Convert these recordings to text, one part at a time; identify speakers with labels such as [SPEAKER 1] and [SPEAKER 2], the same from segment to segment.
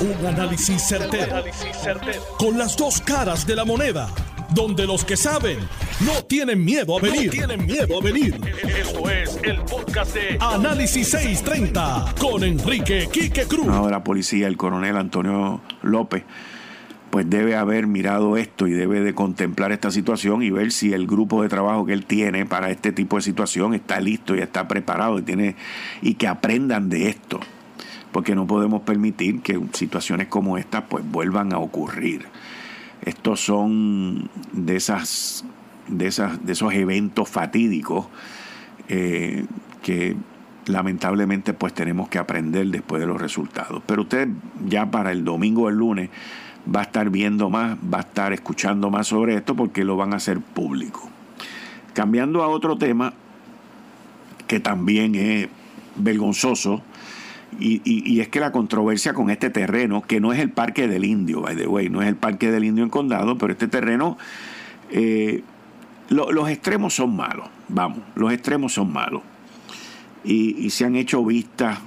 [SPEAKER 1] Un análisis certero, Con las dos caras de la moneda. Donde los que saben no tienen miedo a venir. tienen miedo a venir. Esto es el podcast de Análisis 630 con Enrique Quique Cruz.
[SPEAKER 2] la policía, el coronel Antonio López, pues debe haber mirado esto y debe de contemplar esta situación y ver si el grupo de trabajo que él tiene para este tipo de situación está listo y está preparado y tiene y que aprendan de esto porque no podemos permitir que situaciones como esta pues vuelvan a ocurrir. Estos son de esas de esas de esos eventos fatídicos eh, que lamentablemente pues tenemos que aprender después de los resultados. Pero usted ya para el domingo o el lunes va a estar viendo más, va a estar escuchando más sobre esto porque lo van a hacer público. Cambiando a otro tema que también es vergonzoso, y, es que la controversia con este terreno, que no es el Parque del Indio, by the way, no es el Parque del Indio en Condado, pero este terreno, eh, los extremos son malos, vamos, los extremos son malos. Y, se han hecho vistas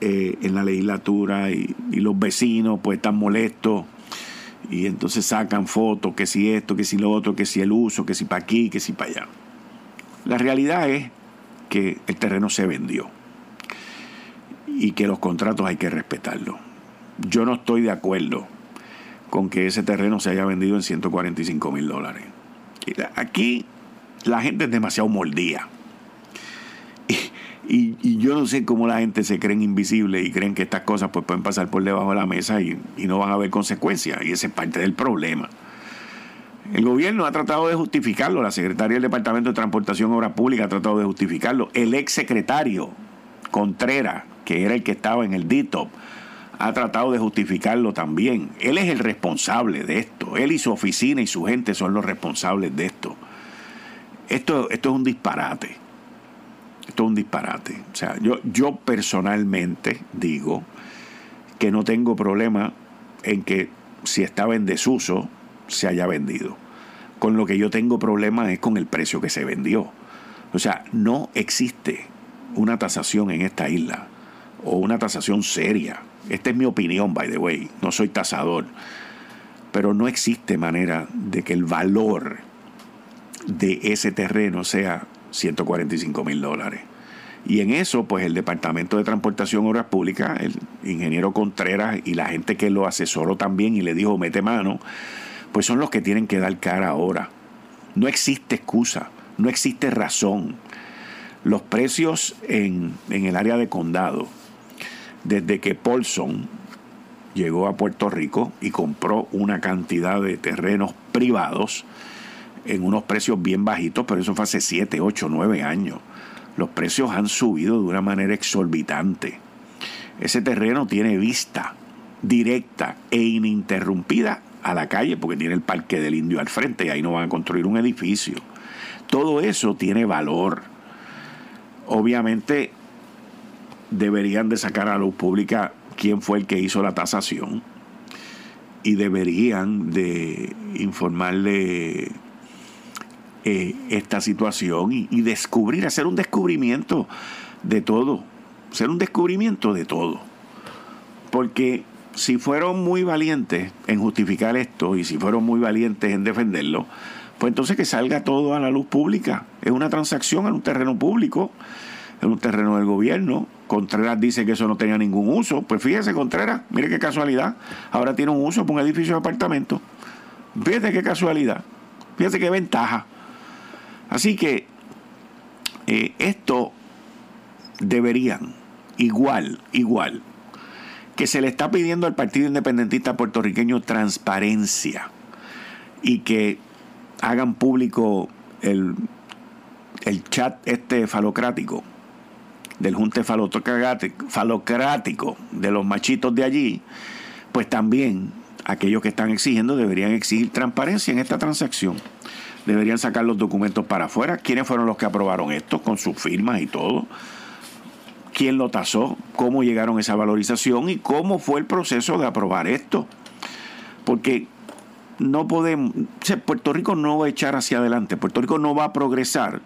[SPEAKER 2] eh, en la legislatura y, los vecinos pues están molestos y entonces sacan fotos, que si esto, que si lo otro, que si el uso, que si para aquí, que si para allá. La realidad es que el terreno se vendió y que los contratos hay que respetarlos. Yo no estoy de acuerdo con que ese terreno se haya vendido en 145 mil dólares. Aquí la gente es demasiado mordida. Y, yo no sé cómo la gente se creen invisible y creen que estas cosas pues, pueden pasar por debajo de la mesa y, y no van a haber consecuencias. Y ese es parte del problema. El gobierno ha tratado de justificarlo, la secretaria del Departamento de Transportación y Obras Públicas ha tratado de justificarlo, el ex secretario Contreras que era el que estaba en el DITOP, ha tratado de justificarlo también. Él es el responsable de esto. Él y su oficina y su gente son los responsables de esto. Esto, esto es un disparate. Esto es un disparate. O sea, yo, yo personalmente digo que no tengo problema en que si estaba en desuso se haya vendido. Con lo que yo tengo problema es con el precio que se vendió. O sea, no existe una tasación en esta isla o una tasación seria. Esta es mi opinión, by the way, no soy tasador. Pero no existe manera de que el valor de ese terreno sea 145 mil dólares. Y en eso, pues el Departamento de Transportación Obras Públicas, el ingeniero Contreras y la gente que lo asesoró también y le dijo mete mano, pues son los que tienen que dar cara ahora. No existe excusa, no existe razón. Los precios en, el área de condado desde que Paulson llegó a Puerto Rico y compró una cantidad de terrenos privados en unos precios bien bajitos, pero eso fue hace 7, 8, 9 años. Los precios han subido de una manera exorbitante. Ese terreno tiene vista directa e ininterrumpida a la calle porque tiene el Parque del Indio al frente y ahí no van a construir un edificio. Todo eso tiene valor. Obviamente deberían de sacar a luz pública quién fue el que hizo la tasación y deberían de informarle eh, esta situación y, y, descubrir, hacer un descubrimiento de todo, hacer un descubrimiento de todo. Porque si fueron muy valientes en justificar esto y si fueron muy valientes en defenderlo, pues entonces que salga todo a la luz pública. Es una transacción en un terreno público en un terreno del gobierno. Contreras dice que eso no tenía ningún uso. Pues fíjese, Contreras, mire qué casualidad. Ahora tiene un uso para un edificio de apartamento. Fíjese qué casualidad. Fíjese qué ventaja. Así que eh, esto deberían, igual, igual, que se le está pidiendo al Partido Independentista puertorriqueño transparencia y que hagan público el, el chat este falocrático del junte falocrático de los machitos de allí, pues también aquellos que están exigiendo deberían exigir transparencia en esta transacción. Deberían sacar los documentos para afuera. ¿Quiénes fueron los que aprobaron esto con sus firmas y todo? ¿Quién lo tasó? ¿Cómo llegaron a esa valorización? ¿Y cómo fue el proceso de aprobar esto? Porque no podemos, Puerto Rico no va a echar hacia adelante, Puerto Rico no va a progresar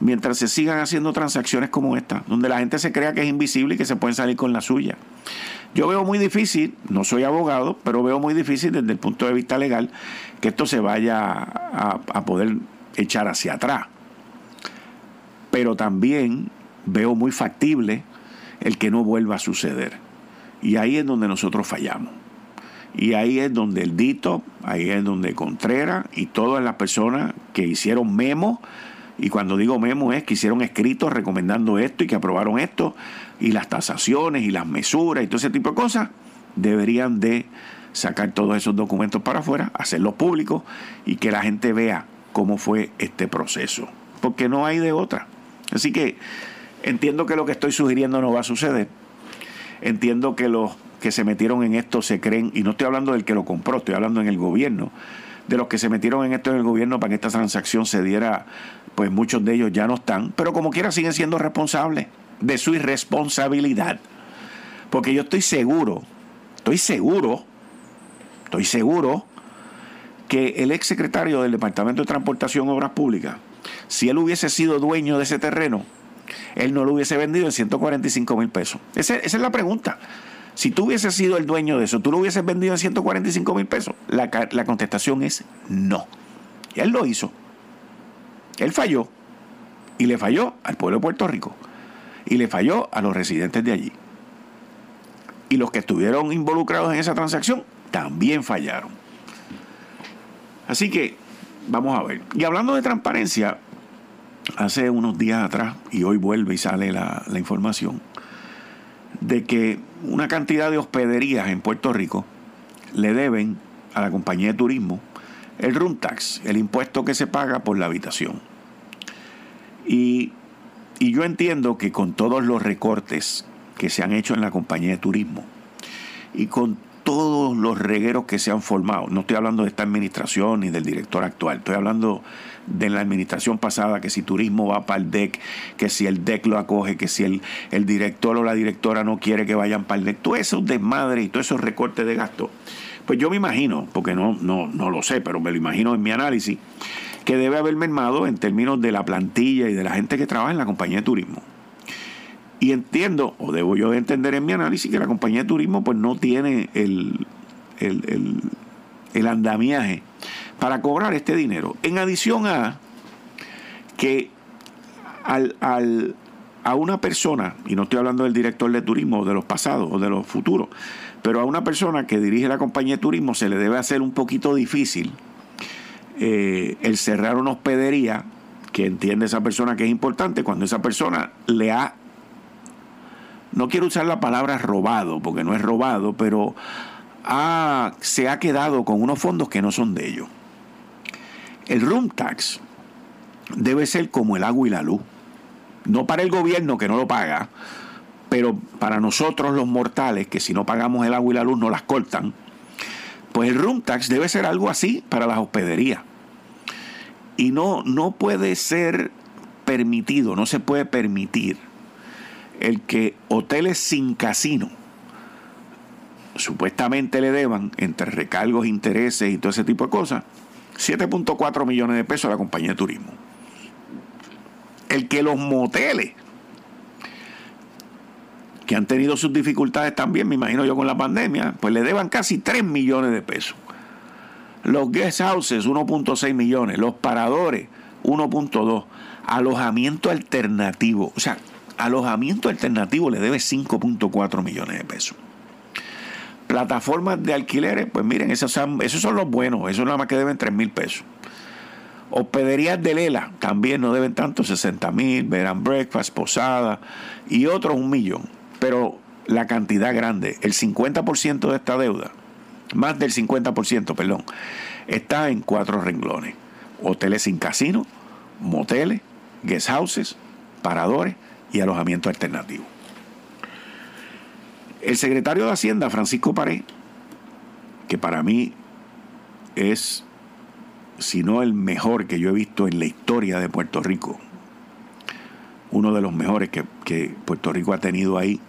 [SPEAKER 2] mientras se sigan haciendo transacciones como esta, donde la gente se crea que es invisible y que se pueden salir con la suya. Yo veo muy difícil, no soy abogado, pero veo muy difícil desde el punto de vista legal que esto se vaya a, a poder echar hacia atrás. Pero también veo muy factible el que no vuelva a suceder. Y ahí es donde nosotros fallamos. Y ahí es donde el Dito, ahí es donde Contreras y todas las personas que hicieron memo, y cuando digo memo es que hicieron escritos recomendando esto y que aprobaron esto, y las tasaciones y las mesuras y todo ese tipo de cosas, deberían de sacar todos esos documentos para afuera, hacerlos públicos y que la gente vea cómo fue este proceso. Porque no hay de otra. Así que entiendo que lo que estoy sugiriendo no va a suceder. Entiendo que los que se metieron en esto se creen, y no estoy hablando del que lo compró, estoy hablando en el gobierno, de los que se metieron en esto en el gobierno para que esta transacción se diera, pues muchos de ellos ya no están, pero como quiera siguen siendo responsables de su irresponsabilidad. Porque yo estoy seguro, estoy seguro, estoy seguro que el ex secretario del Departamento de Transportación Obras Públicas, si él hubiese sido dueño de ese terreno, él no lo hubiese vendido en 145 mil pesos. esa es la pregunta. Si tú hubieses sido el dueño de eso, ¿tú lo hubieses vendido en 145 mil pesos? La, la contestación es no. Y él lo hizo. Él falló. Y le falló al pueblo de Puerto Rico. Y le falló a los residentes de allí. Y los que estuvieron involucrados en esa transacción también fallaron. Así que, vamos a ver. Y hablando de transparencia, hace unos días atrás, y hoy vuelve y sale la, la información, de que una cantidad de hospederías en Puerto Rico le deben a la compañía de turismo el room tax, el impuesto que se paga por la habitación. Y, y yo entiendo que con todos los recortes que se han hecho en la compañía de turismo y con todos los regueros que se han formado, no estoy hablando de esta administración ni del director actual, estoy hablando de la administración pasada, que si turismo va para el DEC, que si el DEC lo acoge, que si el, el director o la directora no quiere que vayan para el DEC, todo eso desmadre y todos esos recortes de gasto. Pues yo me imagino, porque no, no, no lo sé, pero me lo imagino en mi análisis, que debe haber mermado en términos de la plantilla y de la gente que trabaja en la compañía de turismo. Y entiendo, o debo yo de entender en mi análisis, que la compañía de turismo pues no tiene el, el, el, andamiaje para cobrar este dinero. En adición a que al, a una persona, y no estoy hablando del director de turismo de los pasados o de los futuros, pero a una persona que dirige la compañía de turismo se le debe hacer un poquito difícil eh, el cerrar una hospedería que entiende esa persona que es importante cuando esa persona le ha, no quiero usar la palabra robado, porque no es robado, pero ha, se ha quedado con unos fondos que no son de ellos. El room tax debe ser como el agua y la luz. No para el gobierno que no lo paga, pero para nosotros los mortales, que si no pagamos el agua y la luz no las cortan, pues el room tax debe ser algo así para las hospederías. Y no, no puede ser permitido, no se puede permitir el que hoteles sin casino supuestamente le deban entre recargos, intereses y todo ese tipo de cosas, 7.4 millones de pesos a la compañía de turismo. El que los moteles, que han tenido sus dificultades también, me imagino yo con la pandemia, pues le deban casi 3 millones de pesos. Los guest houses, 1.6 millones. Los paradores, 1.2. Alojamiento alternativo. O sea, alojamiento alternativo le debe 5.4 millones de pesos. Plataformas de alquileres, pues miren, esos son, esos son los buenos, esos nada más que deben 3 mil pesos. Hospederías de Lela también no deben tanto, 60 mil, verán breakfast, posada y otros un millón. Pero la cantidad grande, el 50% de esta deuda, más del 50%, perdón, está en cuatro renglones. Hoteles sin casino, moteles, guest houses, paradores y alojamiento alternativo. El secretario de Hacienda, Francisco Paré, que para mí es, si no el mejor que yo he visto en la historia de Puerto Rico, uno de los mejores que, que Puerto Rico ha tenido ahí,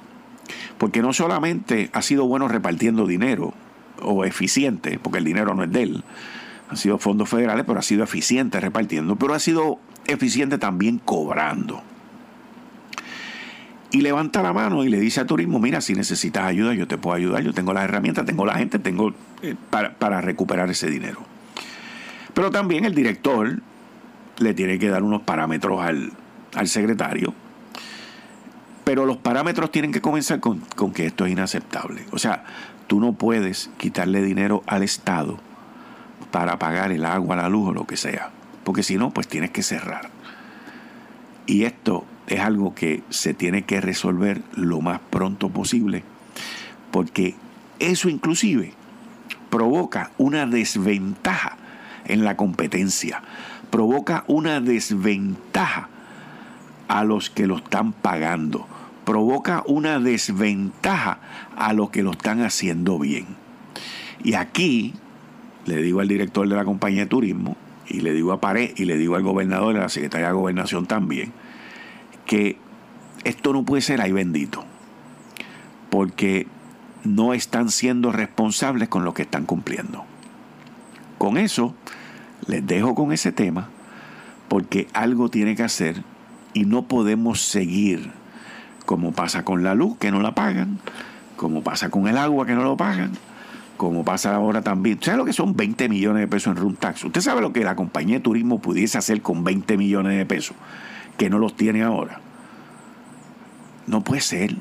[SPEAKER 2] porque no solamente ha sido bueno repartiendo dinero o eficiente, porque el dinero no es de él, han sido fondos federales, pero ha sido eficiente repartiendo, pero ha sido eficiente también cobrando. Y levanta la mano y le dice a turismo, mira, si necesitas ayuda, yo te puedo ayudar, yo tengo las herramientas, tengo la gente, tengo eh, para, para recuperar ese dinero. Pero también el director le tiene que dar unos parámetros al, al secretario. Pero los parámetros tienen que comenzar con, con, que esto es inaceptable. O sea, tú no puedes quitarle dinero al Estado para pagar el agua, la luz o lo que sea. Porque si no, pues tienes que cerrar. Y esto es algo que se tiene que resolver lo más pronto posible, porque eso inclusive provoca una desventaja en la competencia, provoca una desventaja a los que lo están pagando, provoca una desventaja a los que lo están haciendo bien. Y aquí le digo al director de la compañía de turismo, y le digo a Pared, y le digo al gobernador a la secretaria de gobernación también, que esto no puede ser ahí bendito, porque no están siendo responsables con lo que están cumpliendo. Con eso, les dejo con ese tema, porque algo tiene que hacer y no podemos seguir como pasa con la luz, que no la pagan, como pasa con el agua, que no lo pagan, como pasa ahora también. ¿Sabe lo que son 20 millones de pesos en room tax? ¿Usted sabe lo que la compañía de turismo pudiese hacer con 20 millones de pesos? Que no los tiene ahora. No puede ser,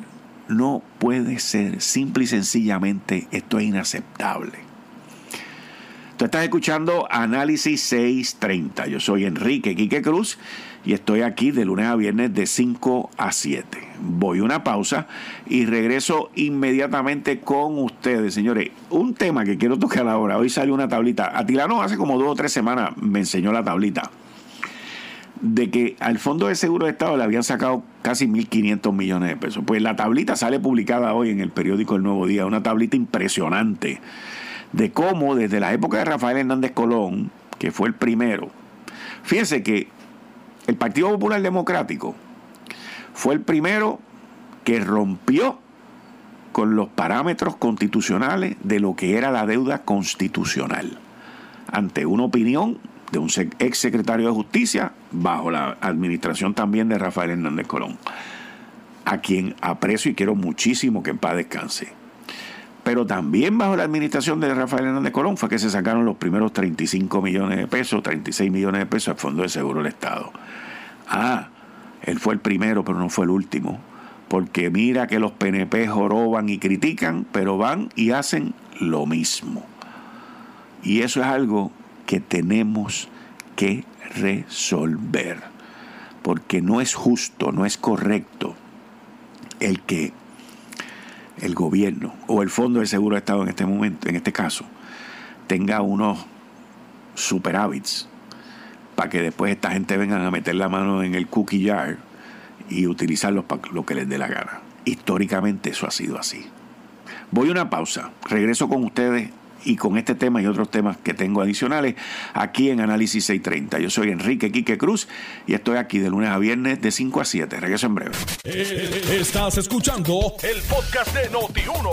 [SPEAKER 2] no puede ser. Simple y sencillamente esto es inaceptable. Tú estás escuchando Análisis 630. Yo soy Enrique Quique Cruz y estoy aquí de lunes a viernes de 5 a 7. Voy a una pausa y regreso inmediatamente con ustedes, señores. Un tema que quiero tocar ahora. Hoy salió una tablita. Atilano hace como dos o tres semanas me enseñó la tablita de que al Fondo de Seguro de Estado le habían sacado casi 1.500 millones de pesos. Pues la tablita sale publicada hoy en el periódico El Nuevo Día, una tablita impresionante de cómo desde la época de Rafael Hernández Colón, que fue el primero, fíjense que el Partido Popular Democrático fue el primero que rompió con los parámetros constitucionales de lo que era la deuda constitucional ante una opinión de un ex secretario de Justicia bajo la administración también de Rafael Hernández Colón, a quien aprecio y quiero muchísimo que en paz descanse. Pero también bajo la administración de Rafael Hernández Colón fue que se sacaron los primeros 35 millones de pesos, 36 millones de pesos al Fondo de Seguro del Estado. Ah, él fue el primero, pero no fue el último. Porque mira que los PNP joroban y critican, pero van y hacen lo mismo. Y eso es algo que tenemos que resolver. Porque no es justo, no es correcto el que el gobierno o el Fondo de Seguro de Estado en este momento, en este caso, tenga unos superávits para que después esta gente venga a meter la mano en el cookie jar y utilizarlos para lo que les dé la gana. Históricamente eso ha sido así. Voy a una pausa, regreso con ustedes y con este tema y otros temas que tengo adicionales aquí en Análisis 630. Yo soy Enrique Quique Cruz y estoy aquí de lunes a viernes de 5 a 7. Regreso en breve.
[SPEAKER 1] Eh, estás escuchando el podcast de Noti1.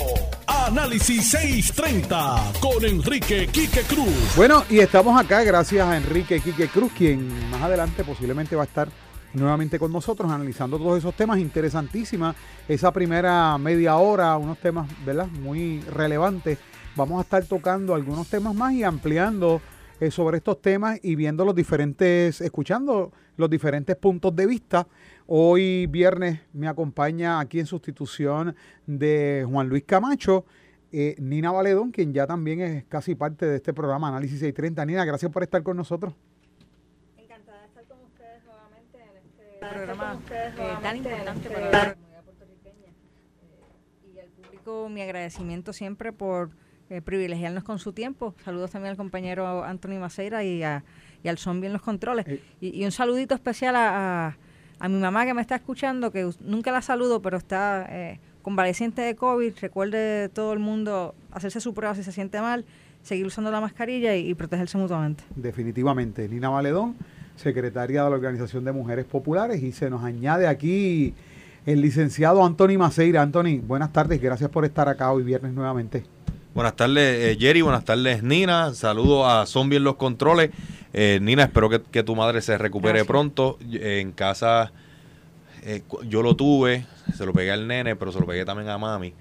[SPEAKER 1] Análisis 630 con Enrique Quique Cruz.
[SPEAKER 3] Bueno, y estamos acá gracias a Enrique Quique Cruz, quien más adelante posiblemente va a estar nuevamente con nosotros analizando todos esos temas interesantísimas. Esa primera media hora, unos temas, ¿verdad? Muy relevantes vamos a estar tocando algunos temas más y ampliando eh, sobre estos temas y viendo los diferentes, escuchando los diferentes puntos de vista. Hoy viernes me acompaña aquí en sustitución de Juan Luis Camacho. Eh, Nina Valedón, quien ya también es casi parte de este programa Análisis 630. Nina, gracias por estar con nosotros.
[SPEAKER 4] Encantada de estar con ustedes nuevamente en este programa eh, tan importante para la comunidad puertorriqueña. y al público mi agradecimiento siempre por eh, privilegiarnos con su tiempo. Saludos también al compañero Anthony Maceira y, a, y al zombie en los controles. Eh. Y, un saludito especial a, a, mi mamá que me está escuchando, que nunca la saludo, pero está eh, convaleciente de COVID. Recuerde todo el mundo hacerse su prueba si se siente mal, seguir usando la mascarilla y, protegerse mutuamente.
[SPEAKER 3] Definitivamente. Nina Valedón, secretaria de la Organización de Mujeres Populares, y se nos añade aquí el licenciado Anthony Maceira. Anthony, buenas tardes, gracias por estar acá hoy viernes nuevamente.
[SPEAKER 5] Buenas tardes, eh, Jerry. Buenas tardes, Nina. Saludos a Zombie en los controles. Eh, Nina, espero que, tu madre se recupere pronto. En casa eh, yo lo tuve, se lo pegué al nene, pero se lo pegué también a mami.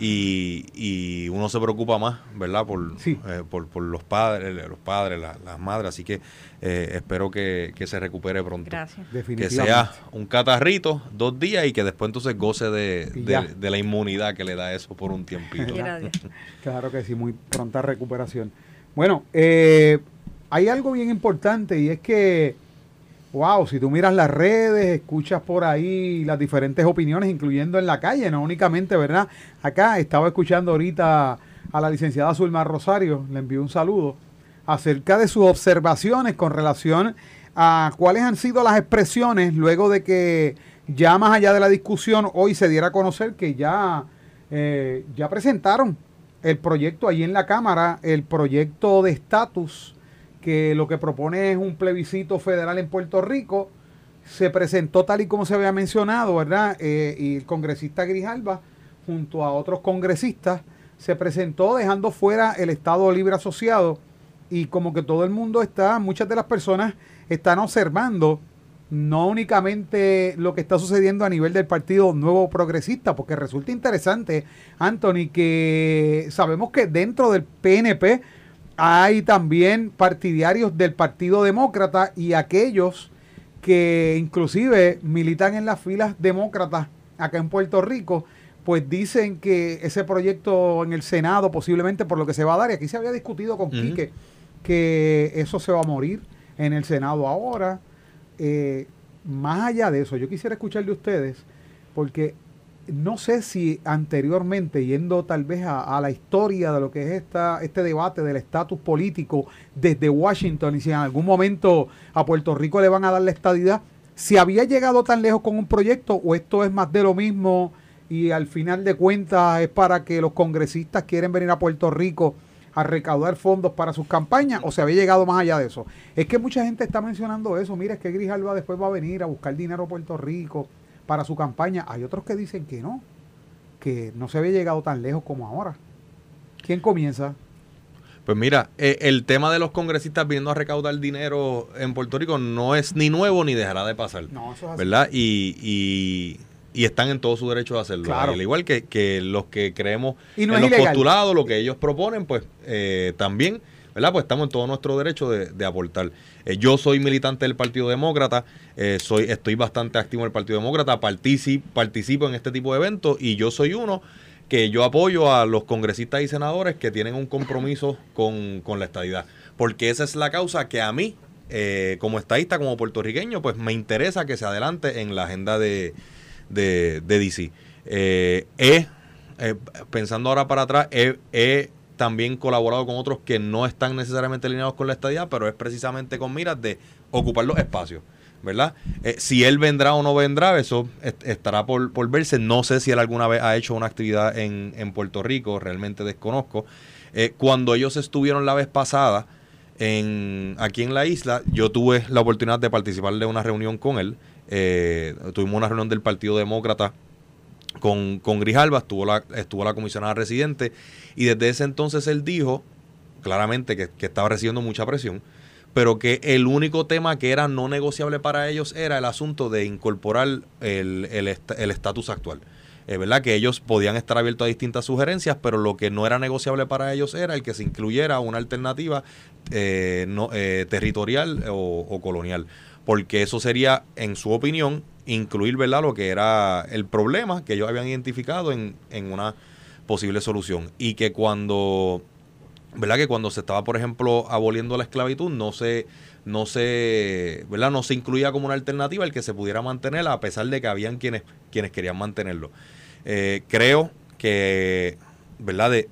[SPEAKER 5] Y, y uno se preocupa más, ¿verdad? Por, eh, por, por, los padres, los padres, las madres. Así que eh, espero que, se recupere pronto.
[SPEAKER 4] Gracias.
[SPEAKER 5] Que sea un catarrito, dos días, y que después entonces goce de, la inmunidad que le da eso por un tiempito.
[SPEAKER 3] claro que sí, muy pronta recuperación. Bueno, eh, hay algo bien importante y es que Wow, si tú miras las redes, escuchas por ahí las diferentes opiniones, incluyendo en la calle, no únicamente, ¿verdad? Acá estaba escuchando ahorita a la licenciada Zulma Rosario, le envío un saludo, acerca de sus observaciones con relación a cuáles han sido las expresiones luego de que ya más allá de la discusión hoy se diera a conocer que ya, eh, ya presentaron el proyecto ahí en la Cámara, el proyecto de estatus que lo que propone es un plebiscito federal en Puerto Rico. Se presentó tal y como se había mencionado, ¿verdad? Eh, y el congresista Grijalba, junto a otros congresistas, se presentó dejando fuera el Estado Libre Asociado. Y como que todo el mundo está, muchas de las personas están observando no únicamente lo que está sucediendo a nivel del Partido Nuevo Progresista, porque resulta interesante, Anthony, que sabemos que dentro del PNP hay también partidarios del Partido Demócrata y aquellos que inclusive militan en las filas demócratas acá en Puerto Rico, pues dicen que ese proyecto en el Senado posiblemente por lo que se va a dar, y aquí se había discutido con Quique, que eso se va a morir en el Senado ahora. Eh, más allá de eso, yo quisiera escuchar de ustedes, porque no sé si anteriormente, yendo tal vez a, la historia de lo que es esta, este debate del estatus político desde Washington y si en algún momento a Puerto Rico le van a dar la estadidad, si había llegado tan lejos con un proyecto o esto es más de lo mismo y al final de cuentas es para que los congresistas quieren venir a Puerto Rico a recaudar fondos para sus campañas o se había llegado más allá de eso. Es que mucha gente está mencionando eso, mira, es que Grijalva después va a venir a buscar dinero a Puerto Rico para su campaña. Hay otros que dicen que no, que no se había llegado tan lejos como ahora. ¿Quién comienza?
[SPEAKER 5] Pues mira, eh, el tema de los congresistas viniendo a recaudar dinero en Puerto Rico no es ni nuevo ni dejará de pasar. No, eso es así. ¿Verdad? Y, y, están en todo su derecho de hacerlo. Al igual que, los que creemos en los postulados, lo que ellos proponen, pues eh, también ¿verdad? Pues estamos en todo nuestro derecho de, aportar. Eh, yo soy militante del Partido Demócrata, eh, soy, estoy bastante activo en el Partido Demócrata, participo, participo en este tipo de eventos y yo soy uno que yo apoyo a los congresistas y senadores que tienen un compromiso con, la estadidad. Porque esa es la causa que a mí, eh, como estadista, como puertorriqueño, pues me interesa que se adelante en la agenda de, de, de DC. he, pensando ahora para atrás, he también colaborado con otros que no están necesariamente alineados con la estadía, pero es precisamente con miras de ocupar los espacios. ¿verdad? Eh, si él vendrá o no vendrá, eso estará por, verse. No sé si él alguna vez ha hecho una actividad en, Puerto Rico, realmente desconozco. Eh, cuando ellos estuvieron la vez pasada en, aquí en la isla, yo tuve la oportunidad de participar de una reunión con él. Eh, tuvimos una reunión del Partido Demócrata con, con Grijalba, estuvo la, estuvo la comisionada residente, y desde ese entonces él dijo claramente que, estaba recibiendo mucha presión, pero que el único tema que era no negociable para ellos era el asunto de incorporar el estatus el, actual. Es verdad que ellos podían estar abiertos a distintas sugerencias, pero lo que no era negociable para ellos era el que se incluyera una alternativa eh, no, eh, territorial o colonial, porque eso sería, en su opinión, incluir ¿verdad? lo que era el problema que ellos habían identificado en, una posible solución. Y que cuando, ¿verdad? Que cuando se estaba, por ejemplo, aboliendo la esclavitud, no se, no se, ¿verdad? No se incluía como una alternativa el que se pudiera mantener, a pesar de que habían quienes, quienes querían mantenerlo. Eh, creo que, ¿verdad? De,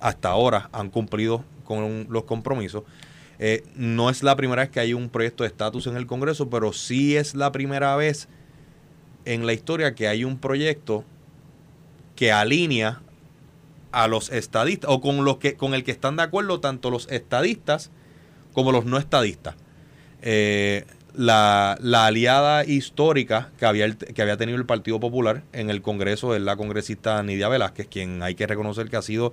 [SPEAKER 5] hasta ahora han cumplido con los compromisos. Eh, no es la primera vez que hay un proyecto de estatus en el Congreso, pero sí es la primera vez en la historia que hay un proyecto que alinea a los estadistas o con los que con el que están de acuerdo tanto los estadistas como los no estadistas. Eh, la, aliada histórica que había, que había tenido el Partido Popular en el Congreso es la congresista Nidia Velázquez, quien hay que reconocer que ha sido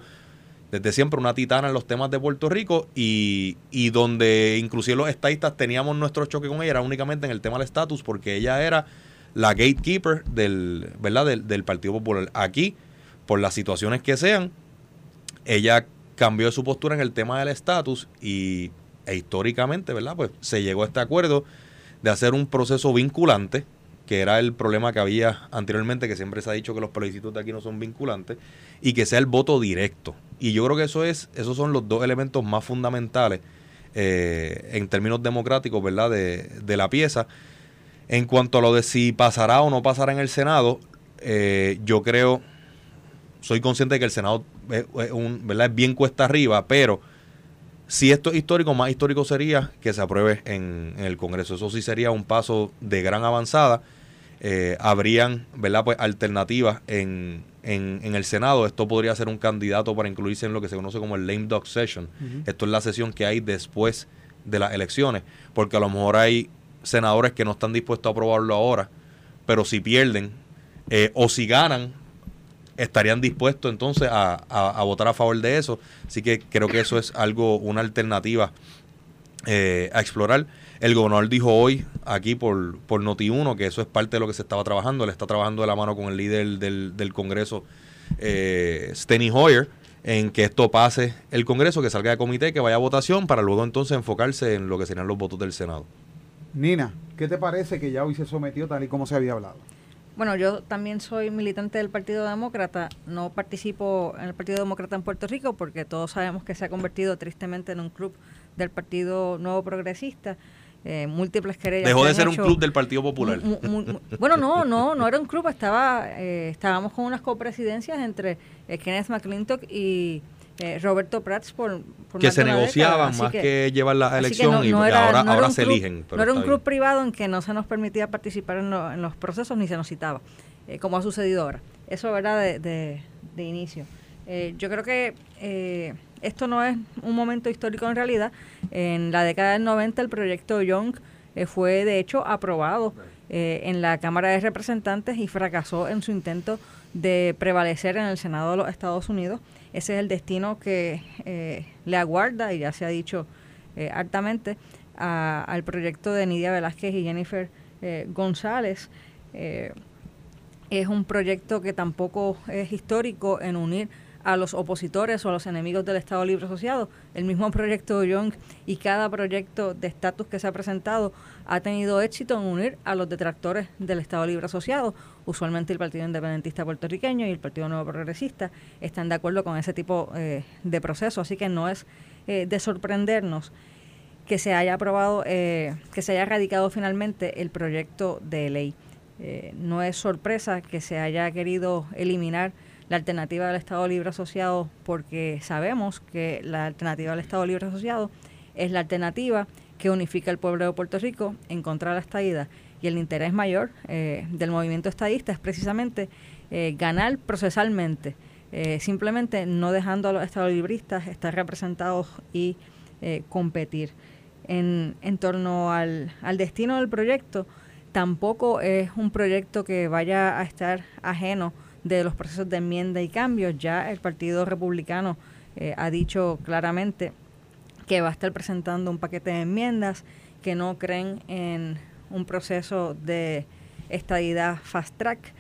[SPEAKER 5] desde siempre una titana en los temas de Puerto Rico y, y donde inclusive los estadistas teníamos nuestro choque con ella era únicamente en el tema del estatus porque ella era la gatekeeper del, ¿verdad? Del, Partido Popular. Aquí, por las situaciones que sean, ella cambió su postura en el tema del estatus y e históricamente, ¿verdad? Pues se llegó a este acuerdo de hacer un proceso vinculante, que era el problema que había anteriormente, que siempre se ha dicho que los plebiscitos de aquí no son vinculantes, y que sea el voto directo. Y yo creo que eso es, esos son los dos elementos más fundamentales eh, en términos democráticos, ¿verdad? De, de, la pieza. En cuanto a lo de si pasará o no pasará en el Senado, eh, yo creo, soy consciente de que el Senado es, un, ¿verdad? es bien cuesta arriba, pero si esto es histórico, más histórico sería que se apruebe en, el Congreso. Eso sí sería un paso de gran avanzada. Eh, habrían ¿verdad? Pues, alternativas en, en, el Senado. Esto podría ser un candidato para incluirse en lo que se conoce como el lame dog session. Esto es la sesión que hay después de las elecciones, porque a lo mejor hay senadores que no están dispuestos a aprobarlo ahora, pero si pierden eh, o si ganan, estarían dispuestos entonces a, votar a favor de eso. Así que creo que eso es algo, una alternativa eh, a explorar. El gobernador dijo hoy aquí por, por Noti1 que eso es parte de lo que se estaba trabajando. Él está trabajando de la mano con el líder del, del Congreso, eh, Steny Hoyer, en que esto pase el Congreso, que salga de comité, que vaya a votación, para luego entonces enfocarse en lo que serían los votos del Senado.
[SPEAKER 3] Nina, ¿qué te parece que ya hoy se sometió tal y como se había hablado?
[SPEAKER 4] Bueno, yo también soy militante del Partido Demócrata, no participo en el Partido Demócrata en Puerto Rico porque todos sabemos que se ha convertido tristemente en un club del Partido Nuevo Progresista. Eh, múltiples querellas.
[SPEAKER 5] Dejó de ser un club del Partido Popular.
[SPEAKER 4] bueno, no, no, no era un club, estaba, eh, estábamos con unas copresidencias entre eh, Kenneth McClintock y eh, Roberto Prats por,
[SPEAKER 5] que se negociaban más que, llevar la elección y ahora, ahora se eligen.
[SPEAKER 4] no era un club privado en que no se nos permitía participar en, los procesos ni se nos citaba, eh, como ha sucedido ahora. Eso era de, de, inicio. Eh, yo creo que esto no es un momento histórico en realidad. En la década del 90 el proyecto Young fue de hecho aprobado en la Cámara de Representantes y fracasó en su intento de prevalecer en el Senado de los Estados Unidos. Ese es el destino que eh, le aguarda, y ya se ha dicho eh, hartamente, al proyecto de Nidia Velázquez y Jennifer eh, González. es un proyecto que tampoco es histórico en unir a los opositores o a los enemigos del Estado Libre Asociado. El mismo proyecto Young y cada proyecto de estatus que se ha presentado ha tenido éxito en unir a los detractores del Estado Libre Asociado. Usualmente el Partido Independentista Puertorriqueño y el Partido Nuevo Progresista están de acuerdo con ese tipo eh, de proceso, así que no es eh, de sorprendernos que se haya aprobado, eh, que se haya radicado finalmente el proyecto de ley. no es sorpresa que se haya querido eliminar la alternativa del Estado Libre Asociado porque sabemos que la alternativa del Estado Libre Asociado es la alternativa que unifica el pueblo de Puerto Rico en contra de la estadía y el interés mayor eh, del movimiento estadista es precisamente eh, ganar procesalmente, eh, simplemente no dejando a los estadolibristas estar representados y competir. En, en torno al, al destino del proyecto, tampoco es un proyecto que vaya a estar ajeno de los procesos de enmienda y cambios. Ya el Partido Republicano eh, ha dicho claramente que va a estar presentando un paquete de enmiendas que no creen en un proceso de estadidad fast track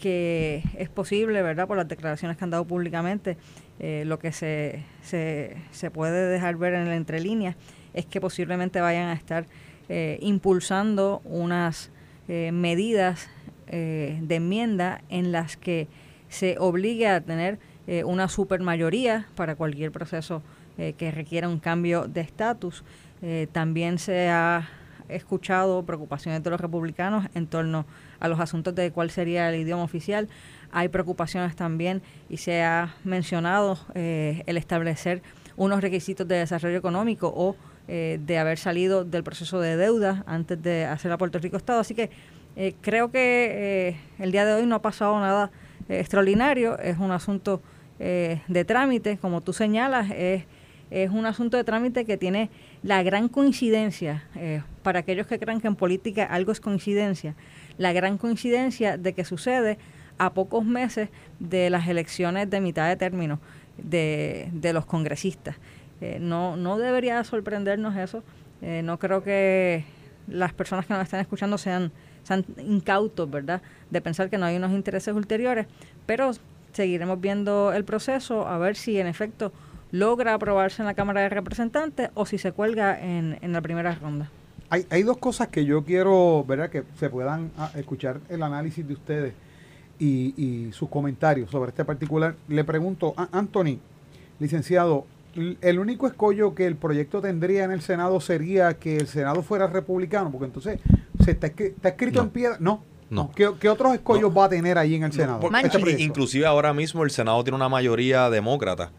[SPEAKER 4] que es posible, ¿verdad? Por las declaraciones que han dado públicamente, eh, lo que se, se, se, puede dejar ver en la entrelínea es que posiblemente vayan a estar eh, impulsando unas medidas eh, de enmienda en las que se obligue a tener eh, una supermayoría para cualquier proceso eh, que requiera un cambio de estatus. también se ha escuchado preocupaciones de los republicanos en torno a los asuntos de cuál sería el idioma oficial. Hay preocupaciones también y se ha mencionado el establecer unos requisitos de desarrollo económico o de haber salido del proceso de deuda antes de hacer a Puerto Rico Estado. Así que eh, creo que eh, el día de hoy no ha pasado nada eh, extraordinario, es un asunto de trámite, como tú señalas, es, es un asunto de trámite que tiene la gran coincidencia, para aquellos que crean que en política algo es coincidencia, la gran coincidencia de que sucede a pocos meses de las elecciones de mitad de término de, de los congresistas. no, no debería sorprendernos eso. no creo que las personas que nos están escuchando sean sean incautos, ¿verdad? De pensar que no hay unos intereses ulteriores, pero seguiremos viendo el proceso a ver si en efecto logra aprobarse en la Cámara de Representantes o si se cuelga en, en la primera ronda.
[SPEAKER 3] Hay, hay dos cosas que yo quiero, ¿verdad? Que se puedan ah, escuchar el análisis de ustedes y, y sus comentarios sobre este particular. Le pregunto, a Anthony, licenciado, el único escollo que el proyecto tendría en el Senado sería que el Senado fuera republicano, porque entonces está, escrito en piedra. No. No. ¿Qué, otros escollos va a tener ahí en el Senado?
[SPEAKER 5] Este inclusive ahora mismo el Senado tiene una mayoría demócrata.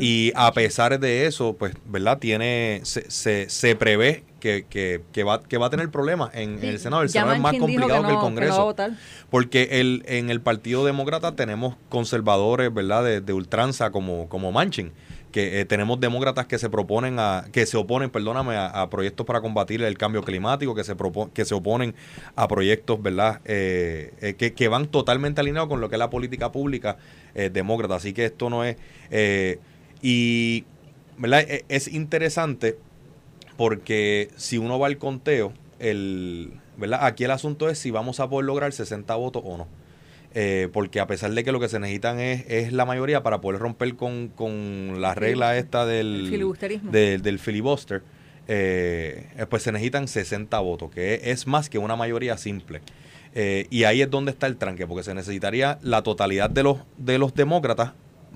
[SPEAKER 5] Y a pesar de eso, pues, ¿verdad? Tiene, se, se, se prevé que, que, que, va, que va a tener problemas en, el Senado. El Senado es más complicado que, el Congreso. porque el, en el Partido Demócrata tenemos conservadores, ¿verdad? De, de ultranza como, como Manchin que eh, tenemos demócratas que se proponen a, que se oponen, perdóname, a, proyectos para combatir el cambio climático, que se que se oponen a proyectos, ¿verdad? Eh, eh, que, que, van totalmente alineados con lo que es la política pública demócrata. Así que esto no es y ¿verdad? E, es interesante porque si uno va al conteo, el, ¿verdad? Aquí el asunto es si vamos a poder lograr 60 votos o no. Eh, porque a pesar de que lo que se necesitan es, es la mayoría para poder romper con, con la regla esta del, del filibuster, eh, pues se necesitan 60 votos, que es más que una mayoría simple. Eh, y ahí es donde está el tranque, porque se necesitaría la totalidad de los, de los demócratas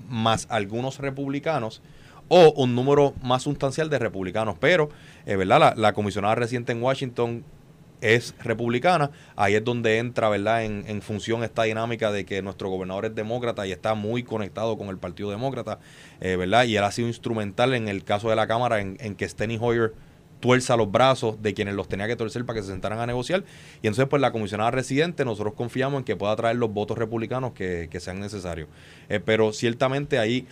[SPEAKER 5] más algunos republicanos o un número más sustancial de republicanos. Pero, ¿verdad? La, la comisionada reciente en Washington es republicana, ahí es donde entra, ¿verdad?, en, en, función esta dinámica de que nuestro gobernador es demócrata y está muy conectado con el Partido Demócrata, eh, ¿verdad? Y él ha sido instrumental en el caso de la Cámara en, que Steny Hoyer tuerza los brazos de quienes los tenía que torcer para que se sentaran a negociar. Y entonces, pues la comisionada residente, nosotros confiamos en que pueda traer los votos republicanos que, sean necesarios. Eh, pero ciertamente ahí,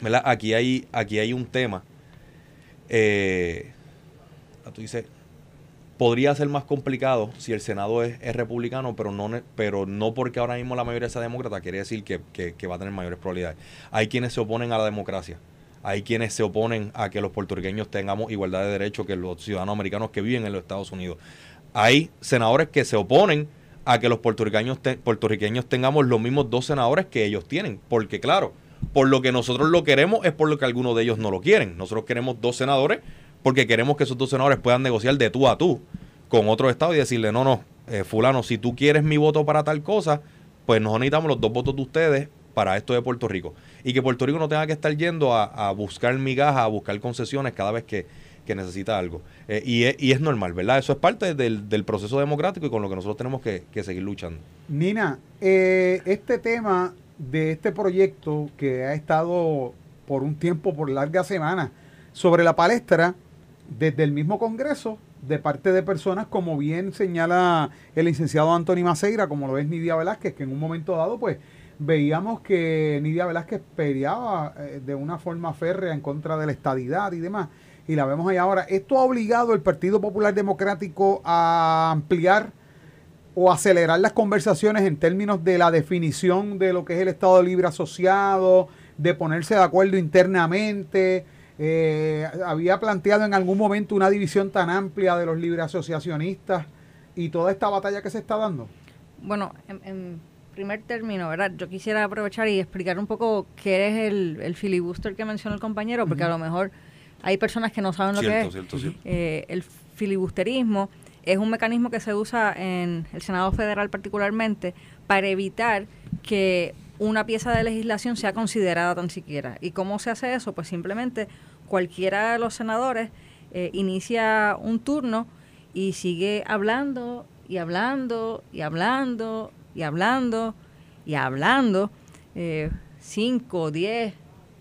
[SPEAKER 5] ¿verdad? Aquí hay, aquí hay un tema. Eh, tú dices, podría ser más complicado si el Senado es, republicano, pero no, pero no porque ahora mismo la mayoría sea demócrata, quiere decir que, va a tener mayores probabilidades. Hay quienes se oponen a la democracia. Hay quienes se oponen a que los puertorriqueños tengamos igualdad de derechos que los ciudadanos americanos que viven en los Estados Unidos. Hay senadores que se oponen a que los puertorriqueños, puertorriqueños tengamos los mismos dos senadores que ellos tienen. Porque claro, por lo que nosotros lo queremos es por lo que algunos de ellos no lo quieren. Nosotros queremos dos senadores porque queremos que esos dos senadores puedan negociar de tú a tú con otro estado y decirle, no, no, eh, fulano, si tú quieres mi voto para tal cosa, pues nosotros necesitamos los dos votos de ustedes para esto de Puerto Rico. Y que Puerto Rico no tenga que estar yendo a, buscar migajas, a buscar concesiones cada vez que, necesita algo. Eh, y, es, y, es, normal, ¿verdad? Eso es parte del, proceso democrático y con lo que nosotros tenemos que, seguir luchando.
[SPEAKER 3] Nina, eh, este tema de este proyecto que ha estado por un tiempo, por largas semanas, sobre la palestra, desde el mismo Congreso, de parte de personas como bien señala el licenciado Antonio Maceira, como lo es Nidia Velázquez, que en un momento dado, pues, veíamos que Nidia Velázquez peleaba eh, de una forma férrea en contra de la estadidad y demás. Y la vemos ahí ahora. ¿Esto ha obligado al Partido Popular Democrático a ampliar o acelerar las conversaciones en términos de la definición de lo que es el Estado Libre Asociado, de ponerse de acuerdo internamente? Eh, había planteado en algún momento una división tan amplia de los libres asociacionistas y toda esta batalla que se está dando?
[SPEAKER 4] Bueno, en, primer término, ¿verdad? Yo quisiera aprovechar y explicar un poco qué es el, filibuster que mencionó el compañero, porque a lo mejor hay personas que no saben lo que es. Eh, el filibusterismo es un mecanismo que se usa en el Senado Federal particularmente para evitar que una pieza de legislación sea considerada tan siquiera. ¿Y cómo se hace eso? Pues simplemente cualquiera de los senadores eh, inicia un turno y sigue hablando y hablando y hablando y hablando y hablando. Eh, 5, 10,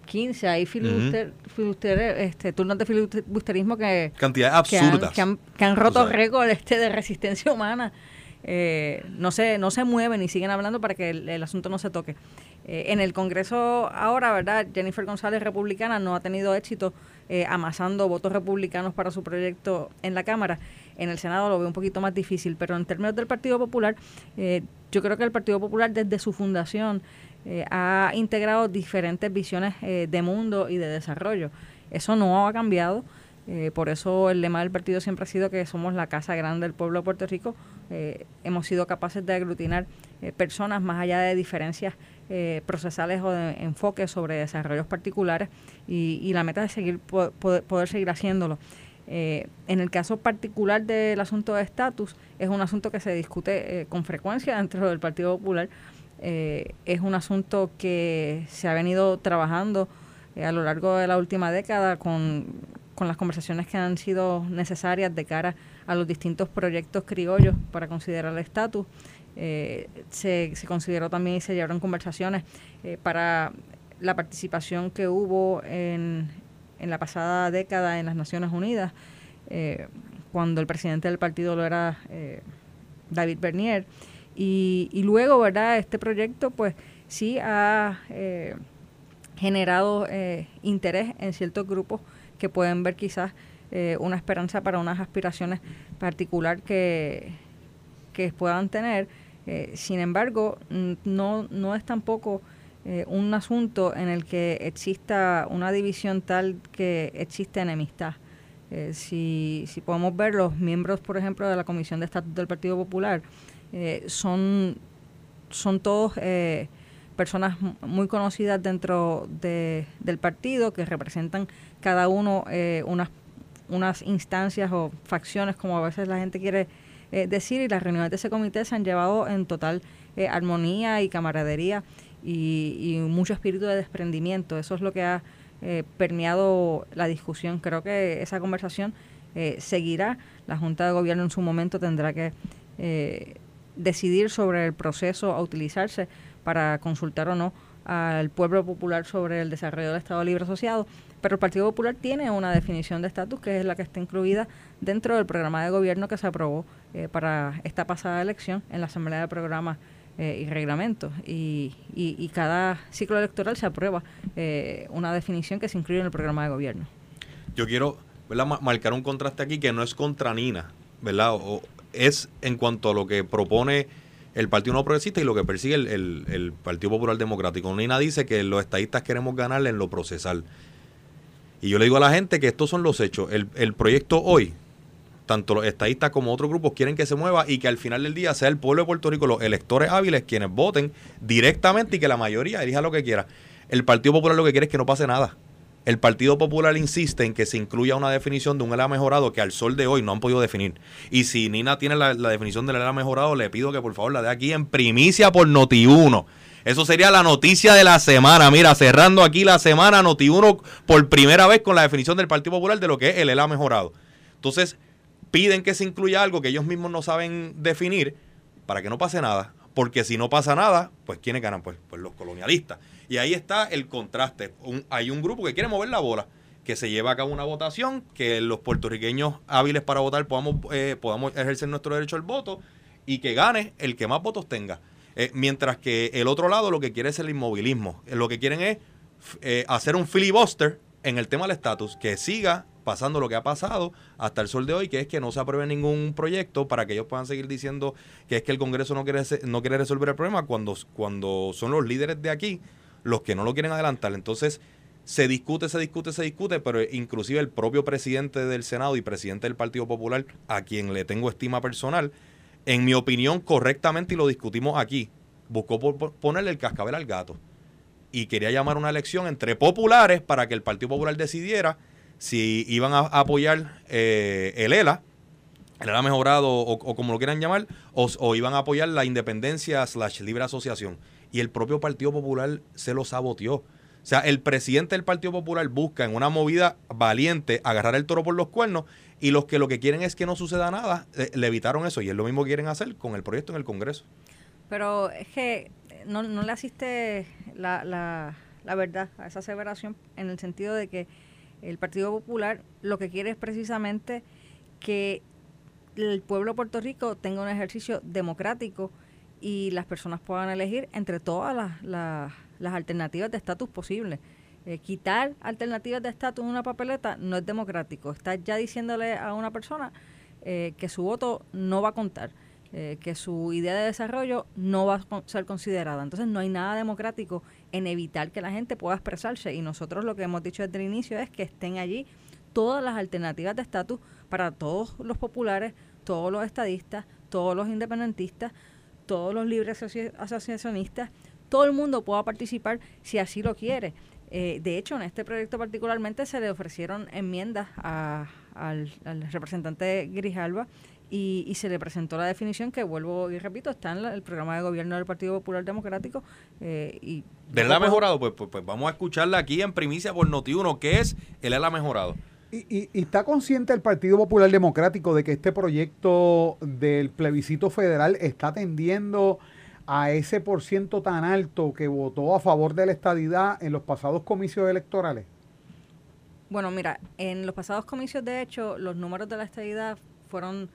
[SPEAKER 4] 15, hay este, turnos de filibusterismo que...
[SPEAKER 5] Cantidades absurdas.
[SPEAKER 4] Que han, que han, roto récord este de resistencia humana eh, no, se, no se mueven y siguen hablando para que el, asunto no se toque. Eh, en el Congreso ahora, ¿verdad? Jennifer González, republicana, no ha tenido éxito eh, amasando votos republicanos para su proyecto en la Cámara. En el Senado lo veo un poquito más difícil, pero en términos del Partido Popular, yo creo que el Partido Popular desde su fundación ha integrado diferentes visiones de mundo y de desarrollo. Eso no ha cambiado. por eso el lema del partido siempre ha sido que somos la casa grande del pueblo de Puerto Rico, hemos sido capaces de aglutinar personas más allá de diferencias procesales o de enfoques sobre desarrollos particulares y, la meta es seguir poder seguir haciéndolo. Eh, en el caso particular del asunto de estatus, es un asunto que se discute eh, con frecuencia dentro del Partido Popular. Eh, es un asunto que se ha venido trabajando a lo largo de la última década con, las conversaciones que han sido necesarias de cara a los distintos proyectos criollos para considerar el estatus. se, se consideró también y se llevaron conversaciones para la participación que hubo en, en la pasada década en las Naciones Unidas, eh, cuando el presidente del partido lo era eh, David Bernier. Y, luego, ¿verdad? Este proyecto, pues sí ha eh, generado interés en ciertos grupos que pueden ver quizás una esperanza para unas aspiraciones particular que, que puedan tener. sin embargo, no, no es tampoco eh, un asunto en el que exista una división tal que existe enemistad. Eh, si, si podemos ver, los miembros, por ejemplo, de la Comisión de Estatus del Partido Popular eh, son, son todos personas muy conocidas dentro de, del partido que representan cada uno unas, unas instancias o facciones, como a veces la gente quiere decir, y las reuniones de ese comité se han llevado en total armonía y camaradería y, mucho espíritu de desprendimiento. Eso es lo que ha eh, permeado la discusión. Creo que esa conversación eh, seguirá. La Junta de Gobierno en su momento tendrá que eh, decidir sobre el proceso a utilizarse para consultar o no al pueblo popular sobre el desarrollo del Estado Libre Asociado. Pero el Partido Popular tiene una definición de estatus que es la que está incluida dentro del programa de gobierno que se aprobó para esta pasada elección en la Asamblea de Programas eh, y reglamentos. Y, y, cada ciclo electoral se aprueba eh, una definición que se incluye en el programa de gobierno.
[SPEAKER 5] Yo quiero marcar un contraste aquí que no es contra Nina, ¿verdad? O, es en cuanto a lo que propone el Partido No Progresista y lo que persigue el, el, Partido Popular Democrático. Nina dice que los estadistas queremos ganarle en lo procesal. Y yo le digo a la gente que estos son los hechos. El, el proyecto hoy tanto los estadistas como otros grupos quieren que se mueva y que al final del día sea el pueblo de Puerto Rico, los electores hábiles, quienes voten directamente y que la mayoría elija lo que quiera. El Partido Popular lo que quiere es que no pase nada. El Partido Popular insiste en que se incluya una definición de un ELA mejorado que al sol de hoy no han podido definir. Y si Nina tiene la, definición del ELA mejorado, le pido que por favor la dé aquí en primicia por Noti1. Eso sería la noticia de la semana. Mira, cerrando aquí la semana, Noti1 por primera vez con la definición del Partido Popular de lo que es el ELA mejorado. Entonces, piden que se incluya algo que ellos mismos no saben definir para que no pase nada. Porque si no pasa nada, pues ¿quiénes ganan? Pues, pues los colonialistas. Y ahí está el contraste. hay un grupo que quiere mover la bola, que se lleva a cabo una votación, que los puertorriqueños hábiles para votar podamos, eh, podamos ejercer nuestro derecho al voto y que gane el que más votos tenga. Eh, mientras que el otro lado lo que quiere es el inmovilismo. Eh, lo que quieren es hacer un filibuster en el tema del estatus, que siga pasando lo que ha pasado hasta el sol de hoy, que es que no se apruebe ningún proyecto para que ellos puedan seguir diciendo que es que el Congreso no quiere, no quiere resolver el problema cuando, cuando son los líderes de aquí los que no lo quieren adelantar. Entonces, se discute, se discute, se discute, pero inclusive el propio presidente del Senado y presidente del Partido Popular, a quien le tengo estima personal, en mi opinión, correctamente, y lo discutimos aquí, buscó ponerle el cascabel al gato. Y quería llamar una elección entre populares para que el Partido Popular decidiera si iban a apoyar eh, el ELA, el ELA mejorado o, como lo quieran llamar, o, iban a apoyar la independencia slash libre asociación. Y el propio Partido Popular se lo saboteó. O sea, el presidente del Partido Popular busca en una movida valiente agarrar el toro por los cuernos y los que lo que quieren es que no suceda nada, eh, le evitaron eso y es lo mismo que quieren hacer con el proyecto en el Congreso.
[SPEAKER 4] Pero es que no, no le asiste la, la, la verdad a esa aseveración en el sentido de que el Partido Popular lo que quiere es precisamente que el pueblo de Puerto Rico tenga un ejercicio democrático y las personas puedan elegir entre todas las, alternativas de estatus posibles. Eh, quitar alternativas de estatus en una papeleta no es democrático. Está ya diciéndole a una persona eh, que su voto no va a contar. Eh, que su idea de desarrollo no va a ser considerada. Entonces no hay nada democrático en evitar que la gente pueda expresarse y nosotros lo que hemos dicho desde el inicio es que estén allí todas las alternativas de estatus para todos los populares, todos los estadistas, todos los independentistas, todos los libres asociacionistas, todo el mundo pueda participar si así lo quiere. Eh, de hecho, en este proyecto particularmente se le ofrecieron enmiendas al, representante Grijalva y, se le presentó la definición que, vuelvo y repito, está en el programa de gobierno del Partido Popular Democrático. Eh, y
[SPEAKER 5] ¿Del ha mejorado? Pues, pues, pues, vamos a escucharla aquí en primicia por Noti1, que es el ELA mejorado.
[SPEAKER 3] Y, y, está consciente el Partido Popular Democrático de que este proyecto del plebiscito federal está tendiendo a ese por ciento tan alto que votó a favor de la estadidad en los pasados comicios electorales?
[SPEAKER 4] Bueno, mira, en los pasados comicios, de hecho, los números de la estadidad fueron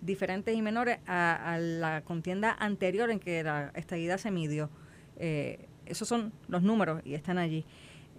[SPEAKER 4] diferentes y menores a, la contienda anterior en que la estadidad se midió. Eh, esos son los números y están allí.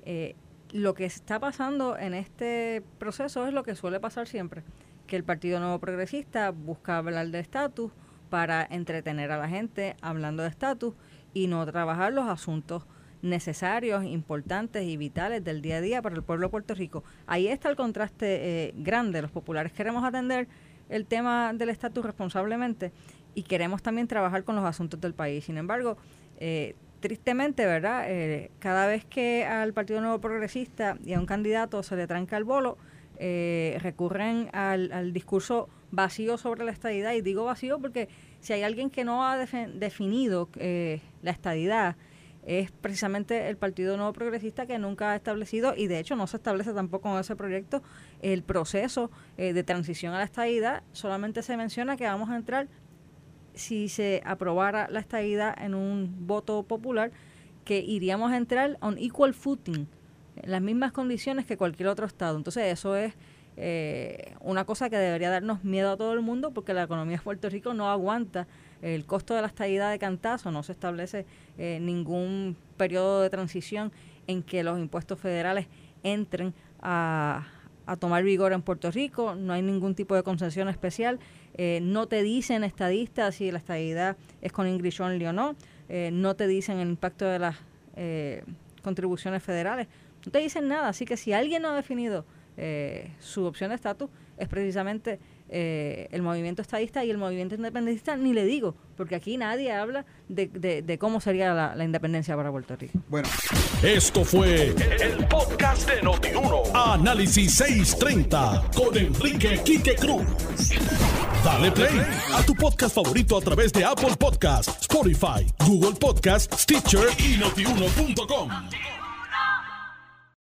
[SPEAKER 4] Eh, lo que está pasando en este proceso es lo que suele pasar siempre, que el Partido Nuevo Progresista busca hablar de estatus, para entretener a la gente hablando de estatus y no trabajar los asuntos necesarios, importantes y vitales del día a día para el pueblo de Puerto Rico. Ahí está el contraste eh, grande. Los populares queremos atender el tema del estatus responsablemente y queremos también trabajar con los asuntos del país. Sin embargo, eh, tristemente, ¿verdad? Eh, cada vez que al Partido Nuevo Progresista y a un candidato se le tranca el bolo, recurren al, al discurso vacío sobre la estadidad. Y digo vacío porque si hay alguien que no ha definido eh, la estadidad, es precisamente el Partido Nuevo Progresista que nunca ha establecido, y de hecho no se establece tampoco en ese proyecto, el proceso eh, de transición a la estadidad. Solamente se menciona que vamos a entrar, si se aprobara la estadidad en un voto popular, que iríamos a entrar on equal footing, en las mismas condiciones que cualquier otro Estado. Entonces eso es eh, una cosa que debería darnos miedo a todo el mundo porque la economía de Puerto Rico no aguanta el costo de la estadía de cantazo, no se establece eh, ningún periodo de transición en que los impuestos federales entren a, tomar vigor en Puerto Rico, no hay ningún tipo de concesión especial, eh, no te dicen estadistas si la estadidad es con Ingrid Shonley o no, eh, no te dicen el impacto de las contribuciones federales, no te dicen nada, así que si alguien no ha definido eh, su opción de estatus es precisamente eh, el movimiento estadista y el movimiento independentista, ni le digo, porque aquí nadie habla de, cómo sería la, independencia para Puerto Rico.
[SPEAKER 1] Bueno, esto fue el, podcast de Notiuno. Análisis 630 con Enrique Quique Cruz. Dale play a tu podcast favorito a través de Apple Podcasts, Spotify, Google Podcasts, Stitcher y notiuno.com.